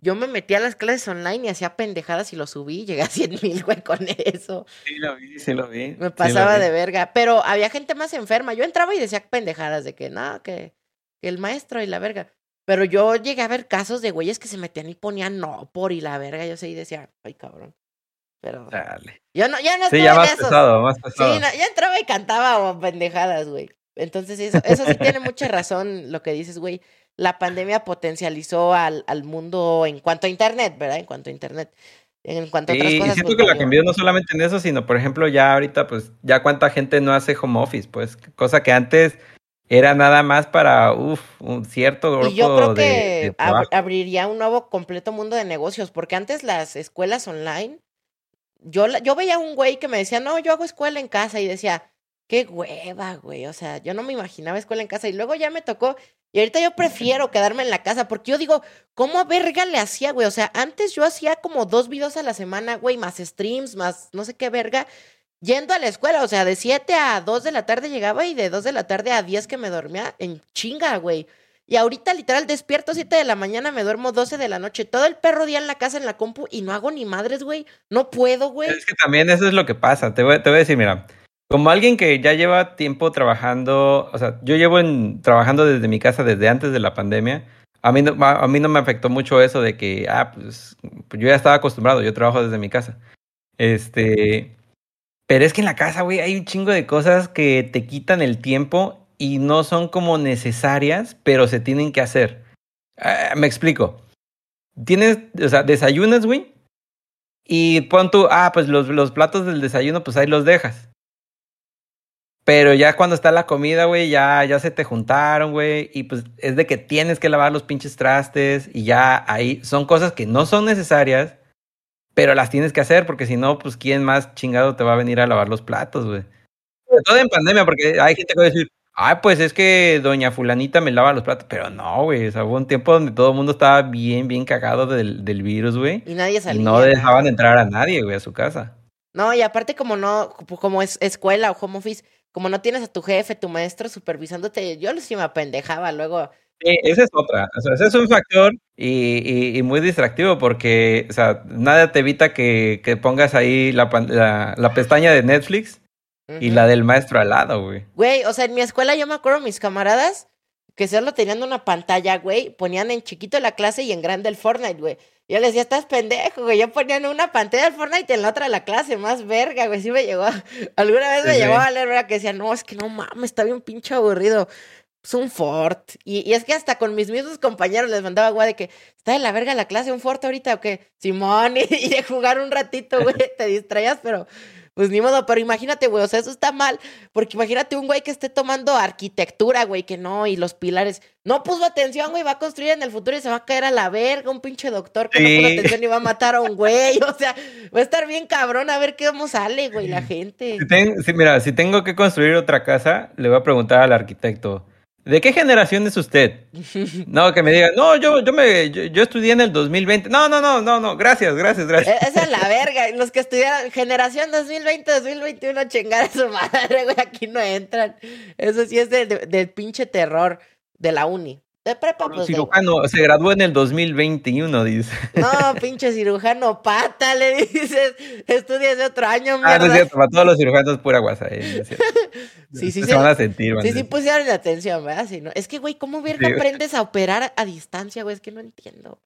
yo me metía a las clases online y hacía pendejadas y lo subí y llegué a 100 mil, güey, con eso. Sí, lo vi, sí lo vi. Me pasaba de verga. Pero había gente más enferma. Yo entraba y decía pendejadas de que, no, que, que el maestro y la verga. Pero yo llegué a ver casos de güeyes que se metían y ponían no por y la verga. Yo sé y decía, ay, cabrón. Pero. Dale. Yo no, ya no Sí, ya más pesado, más pesado. Sí, ya entraba y cantaba pendejadas, güey. Entonces, eso, eso sí tiene mucha razón lo que dices, güey. La pandemia potencializó al, al mundo en cuanto a Internet, ¿verdad? En cuanto a Internet. En cuanto a otras cosas. Y siento pues, que la cambió no solamente en eso, sino, por ejemplo, ya ahorita, pues, ya cuánta gente no hace home office, pues, cosa que antes era nada más para, uff, un cierto grupo y yo creo que abriría un nuevo completo mundo de negocios, porque antes las escuelas online, yo, yo veía un güey que me decía, no, yo hago escuela en casa, y decía, qué hueva, güey. O sea, yo no me imaginaba escuela en casa y luego ya me tocó. Y ahorita yo prefiero quedarme en la casa porque yo digo, ¿cómo verga le hacía, güey? O sea, antes yo hacía como dos videos a la semana, güey, más streams, más no sé qué verga, yendo a la escuela. O sea, de 7 a 2 de la tarde llegaba y de 2 de la tarde a 10 que me dormía en chinga, güey. Y ahorita literal despierto 7 de la mañana, me duermo 12 de la noche, todo el perro día en la casa en la compu y no hago ni madres, güey. No puedo, güey. Es que también eso es lo que pasa. Te voy, te voy a decir, mira, como alguien que ya lleva tiempo trabajando, o sea, yo llevo trabajando desde mi casa desde antes de la pandemia. A mí, no, a mí no me afectó mucho eso de que, ah, pues, pues yo ya estaba acostumbrado, yo trabajo desde mi casa. Este, pero es que en la casa, güey, hay un chingo de cosas que te quitan el tiempo y no son como necesarias, pero se tienen que hacer. Ah, me explico. Tienes, o sea, desayunas, güey, y pon tú, ah, pues los, los platos del desayuno, pues ahí los dejas. Pero ya cuando está la comida, güey, ya, ya se te juntaron, güey. Y pues es de que tienes que lavar los pinches trastes. Y ya ahí son cosas que no son necesarias, pero las tienes que hacer porque si no, pues quién más chingado te va a venir a lavar los platos, güey. sobre todo en pandemia, porque hay gente que va a decir, ay, pues es que doña fulanita me lava los platos, pero no, güey, o sea, hubo un tiempo donde todo el mundo estaba bien, bien cagado del, del virus, güey. Y nadie salía. Y no dejaban entrar a nadie, güey, a su casa. No, y aparte como no, como es escuela o home office, como no tienes a tu jefe, tu maestro supervisándote, yo sí me apendejaba luego. Sí, esa es otra. O sea, ese es un factor y, y, muy distractivo porque, o sea, nada te evita que, que pongas ahí la, la, la, pestaña de Netflix y la del maestro al lado, güey. Güey, o sea, en mi escuela yo me acuerdo mis camaradas que solo tenían una pantalla, güey, ponían en chiquito la clase y en grande el Fortnite, güey. Yo les decía, estás pendejo, güey. Yo ponía en una pantalla del Fortnite y en la otra la clase, más verga, güey. Sí me llegó. Alguna vez me llegó a leer, ¿verdad? Que decía, no, es que no mames, está bien pinche aburrido. Es un Fort. Y, es que hasta con mis mismos compañeros les mandaba, güey, de que está de la verga la clase, un Fort ahorita, o qué. Simón, y, y de jugar un ratito, güey, te distraías, pero pues ni modo, pero imagínate, güey, o sea, eso está mal, porque imagínate un güey que esté tomando arquitectura, güey, que no, y los pilares, no puso atención, güey, va a construir en el futuro y se va a caer a la verga, un pinche doctor que no puso atención y va a matar a un güey, o sea, va a estar bien cabrón a ver qué vamos sale, güey, la gente. Si mira, si tengo que construir otra casa, le voy a preguntar al arquitecto, ¿De qué generación es usted? No, que me diga, no, yo, yo me, yo, estudié en el 2020. No, no, no, no, no, gracias, gracias, gracias. Esa es la verga. Los que estudiaron generación 2020, 2021, chingar a su madre, güey, aquí no entran. Eso sí es del pinche terror de la uni. De prepa, pues. Cirujano, se graduó en el 2021, dice. No, pinche cirujano pata, le dices. Estudia ese otro año, mierda. Ah, no es cierto, para todos los cirujanos pura guasa. Eh, sí, sí, se, van a sentir, Sí, sí pusieron la atención, ¿verdad? Sí, ¿no? Es que, güey, ¿cómo verga aprendes a operar a distancia, güey? Es que no entiendo.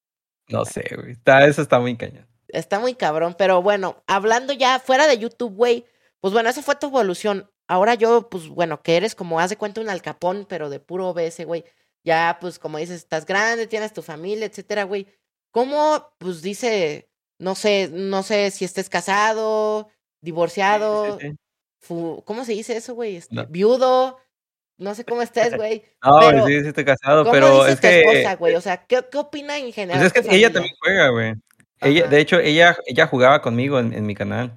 No sé, güey. Está, eso está muy cañón. Está muy cabrón, pero bueno, hablando ya fuera de YouTube, güey, pues bueno, esa fue tu evolución. Ahora yo, pues bueno, que eres como, haz de cuenta un alcapón, pero de puro OBS, güey ya, pues, como dices, estás grande, tienes tu familia, etcétera, güey. ¿Cómo, pues, dice, no sé, no sé si estés casado, divorciado, ¿cómo se dice eso, güey? Este, viudo, no sé cómo estés, güey. No, sí, sí estoy casado, pero es que... esposa, güey? O sea, ¿qué, ¿qué, opina en general? Pues es que ella también juega, güey. Ella, de hecho, ella, ella jugaba conmigo en, en mi canal.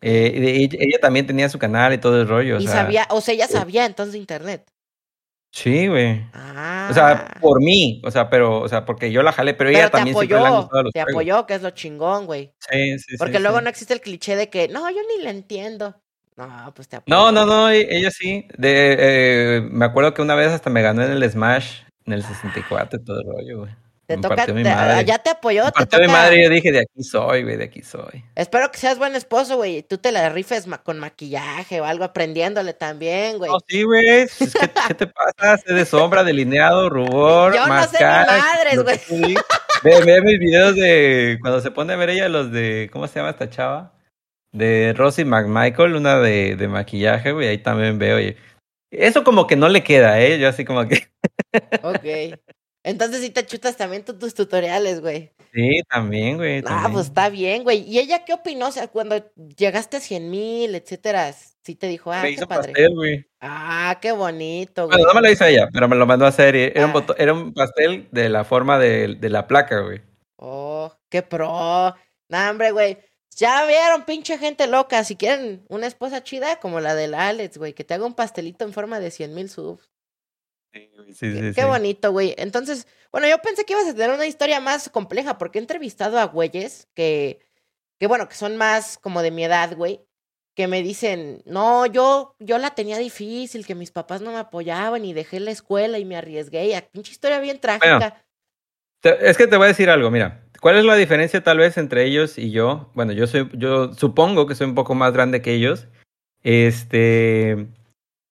Eh, ella, ella, también tenía su canal y todo el rollo. Y sabía, o sea, ella sabía entonces de internet. Sí, güey. O sea, ah. por mí, o sea, pero, o sea, porque yo la jalé, pero, ella también apoyó, le han los Te apoyó, que es lo chingón, güey. Sí, sí, sí. Porque luego no existe el cliché de que, no, yo ni la entiendo. No, pues te apoyó. No, no, no, ella sí. De, eh, me acuerdo que una vez hasta me ganó en el Smash, en el 64 y todo el rollo, güey. Te toca, mi madre. ya te apoyó. te toca... mi madre y yo dije, de aquí soy, güey, de aquí soy. Espero que seas buen esposo, güey. Tú te la rifes con maquillaje o algo aprendiéndole también, güey. No, sí, güey. ¿Qué, te pasa? Se de sombra, delineado, rubor, Yo no sé ni madres, güey. Ve, ve mis videos de cuando se pone a ver ella los de, ¿cómo se llama esta chava? De Rosie McMichael, una de, de maquillaje, güey. Ahí también veo, oye. Eso como que no le queda, ¿eh? Yo así como que... ok. Entonces sí te chutas también tus tutoriales, güey. Sí, también, güey. Ah, pues está bien, güey. ¿Y ella qué opinó? O sea, cuando llegaste a 100 mil, etcétera, sí te dijo, ah, me qué hizo padre. Pastel, güey. Ah, qué bonito, güey. Bueno, no me lo hizo ella, pero me lo mandó a hacer. Era, un, ah. era un pastel de la forma de, de la placa, güey. Oh, qué pro. Nah, hombre, güey. Ya vieron, pinche gente loca. Si quieren una esposa chida como la del Alex, güey, que te haga un pastelito en forma de 100 mil subs. Qué bonito, güey. Entonces, bueno, yo pensé que ibas a tener una historia más compleja porque he entrevistado a güeyes que, que bueno, que son más como de mi edad, güey, que me dicen, no, yo, yo la tenía difícil, que mis papás no me apoyaban y dejé la escuela y me arriesgué. Y pinche historia bien trágica. es que te voy a decir algo, mira. ¿Cuál es la diferencia tal vez entre ellos y yo? Bueno, yo soy, yo supongo que soy un poco más grande que ellos. Este,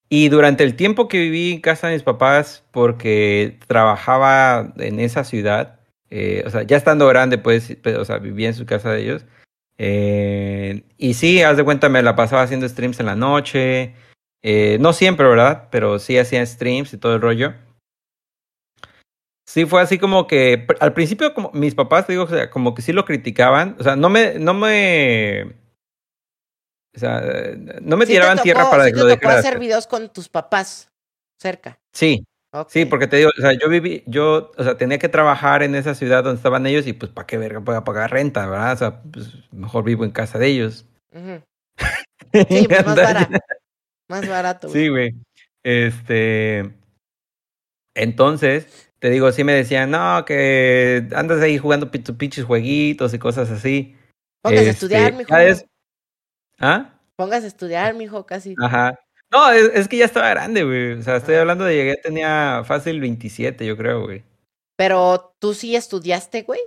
y durante el tiempo que viví en casa de mis papás, porque trabajaba en esa ciudad, eh, o sea, ya estando grande, pues, o sea, vivía en su casa de ellos. Eh, y sí, haz de cuenta, me la pasaba haciendo streams en la noche. Eh, no siempre, ¿verdad? Pero sí hacía streams y todo el rollo. Sí, fue así como que al principio, como mis papás, digo, o sea, como que sí lo criticaban. O sea, no me, no me o sea, no me tiraban tierra para sí lo te tocó hacer videos con tus papás cerca. Sí. Sí, porque te digo, o sea, yo viví, yo, o sea, tenía que trabajar en esa ciudad donde estaban ellos y pues para qué verga pueda pagar renta, ¿verdad? O sea, pues mejor vivo en casa de ellos. Sí, pues más Más barato. Sí, güey. Este. Entonces, te digo, sí me decían, no, que andas ahí jugando pinches jueguitos y cosas así. Póngase a estudiar, este, mijo. ¿Ah? Póngase a estudiar, mijo, casi. Ajá. No, es, que ya estaba grande, güey. O sea, estoy hablando de llegué, tenía fácil 27, yo creo, güey. Pero tú sí estudiaste, güey.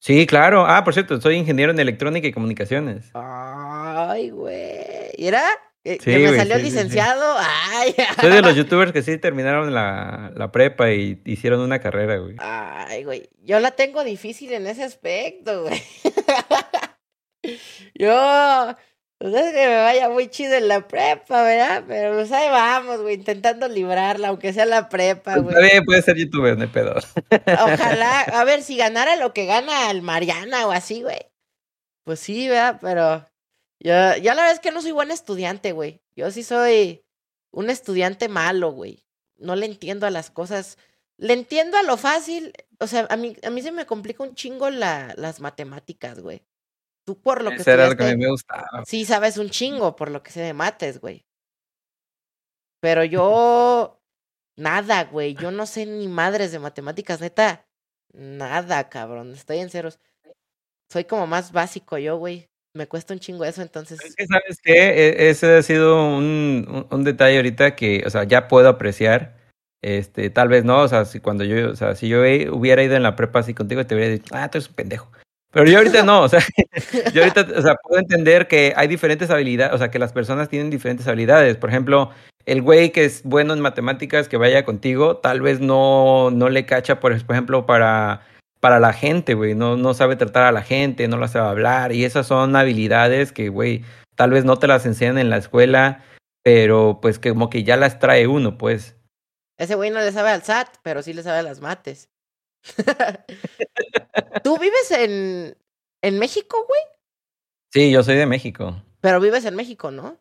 Sí, claro. Ah, por cierto, soy ingeniero en electrónica y comunicaciones. Ay, güey. ¿Y era? ¿Que, me salió licenciado? Ay. Soy de los youtubers que sí terminaron la, la prepa y hicieron una carrera, güey. Ay, güey. Yo la tengo difícil en ese aspecto, güey. Yo pues es que me vaya muy chido en la prepa, ¿verdad? Pero pues ahí vamos, güey, intentando librarla, aunque sea la prepa, pues, güey. Está puede ser youtuber, no hay pedo. Ojalá, a ver, si ganara lo que gana el Mariana o así, güey. Pues sí, ¿verdad? Pero yo, ya la verdad es que no soy buen estudiante, güey. Yo sí soy un estudiante malo, güey. No le entiendo a las cosas. Le entiendo a lo fácil. O sea, a mí, a mí se me complica un chingo la, las matemáticas, güey. Tú por lo que era lo que a mí me gustaba. Sí, sabes un chingo por lo que sé de mates, güey. Pero yo. Nada, güey. Yo no sé ni madres de matemáticas, neta. Nada, cabrón. Estoy en ceros. Soy como más básico yo, güey. Me cuesta un chingo eso, entonces. Es que, ¿sabes qué? E, ese ha sido un, un, detalle ahorita que, o sea, ya puedo apreciar. Este, tal vez no, o sea, si cuando yo, o sea, si yo hubiera ido en la prepa así contigo, te hubiera dicho, ah, tú eres un pendejo. Pero yo ahorita no, o sea, yo ahorita, o sea, puedo entender que hay diferentes habilidades, o sea, que las personas tienen diferentes habilidades. Por ejemplo, el güey que es bueno en matemáticas, que vaya contigo, tal vez no, no le cacha, por ejemplo, para, para la gente, güey, no, no sabe tratar a la gente, no la sabe hablar, y esas son habilidades que, güey, tal vez no te las enseñan en la escuela, pero pues que como que ya las trae uno, pues. Ese güey no le sabe al SAT, pero sí le sabe a las mates. ¿Tú vives en, en México, güey? Sí, yo soy de México. Pero vives en México, ¿no?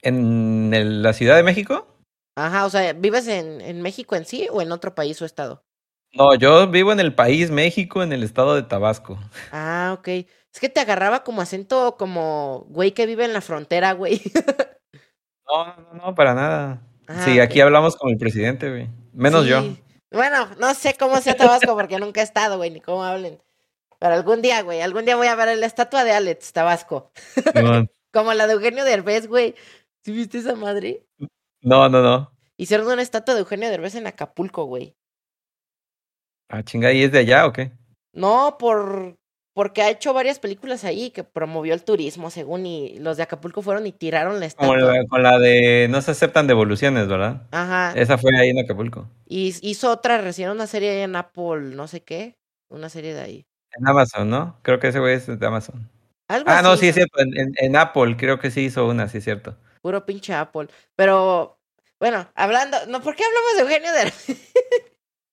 ¿En la Ciudad de México? Ajá, o sea, ¿vives en, en México en sí o en otro país o estado? No, yo vivo en el país México, en el estado de Tabasco. Ah, ok. Es que te agarraba como acento como güey que vive en la frontera, güey. no, no, no, para nada. Ah, sí, aquí hablamos con el presidente, güey. Menos yo. Bueno, no sé cómo sea Tabasco porque nunca he estado, güey, ni cómo hablen. Pero algún día, güey, algún día voy a ver la estatua de Alex Tabasco. Como la de Eugenio Derbez, güey. ¿Sí viste esa madre? No, no, no. Hicieron una estatua de Eugenio Derbez en Acapulco, güey. Ah, chinga, ¿y es de allá o qué? No, por porque ha hecho varias películas ahí que promovió el turismo, según, y los de Acapulco fueron y tiraron la estatua. Como con la de no se aceptan devoluciones, ¿verdad? Ajá. Esa fue ahí en Acapulco. Y hizo otra, recién una serie ahí en Apple, no sé qué, una serie de ahí. En Amazon, ¿no? Creo que ese güey es de Amazon. ah, no, sí, es cierto, en, en, Apple creo que sí hizo una, sí es cierto. Puro pinche Apple. Pero, bueno, hablando, no, ¿por qué hablamos de Eugenio de...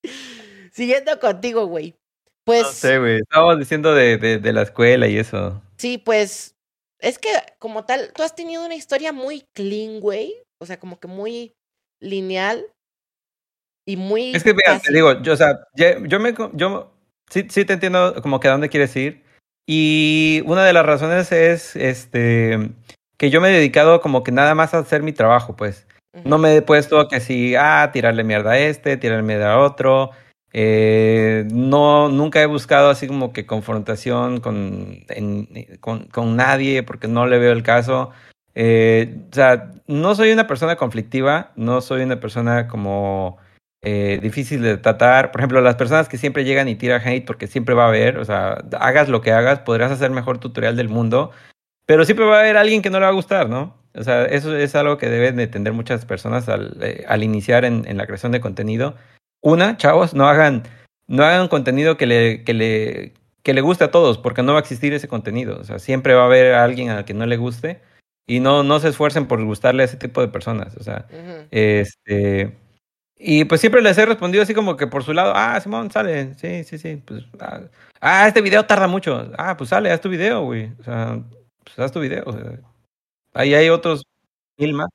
Siguiendo contigo, güey. Pues. No sé, güey. Estábamos diciendo de, de, la escuela y eso. Sí, pues. Es que, como tal, tú has tenido una historia muy clean, güey. O sea, como que muy lineal. Y muy. Es que, mira, te digo, yo, o sea, yo, me. Yo sí, sí te entiendo como que a dónde quieres ir. Y una de las razones es este que yo me he dedicado como que nada más a hacer mi trabajo, pues. No me he puesto a que si, ah, tirarle mierda a este, tirarle mierda a otro, eh, no, nunca he buscado así como que confrontación con, con, nadie porque no le veo el caso. Eh, o sea, no soy una persona conflictiva, no soy una persona como eh, difícil de tratar. Por ejemplo, las personas que siempre llegan y tiran hate porque siempre va a haber, o sea, hagas lo que hagas, podrás hacer mejor tutorial del mundo, pero siempre va a haber alguien que no le va a gustar, ¿no? O sea, eso es algo que deben de entender muchas personas al, al iniciar en la creación de contenido una, chavos, no hagan, no hagan contenido que le, que le, que le guste a todos, porque no va a existir ese contenido. O sea, siempre va a haber alguien al que no le guste y no, no se esfuercen por gustarle a ese tipo de personas. O sea, este. Y pues siempre les he respondido así como que por su lado, ah, Simón, sale, sí, sí, sí, pues, ah, ah este video tarda mucho, ah, pues sale, haz tu video, güey, o sea, pues haz tu video, ahí hay otros mil más.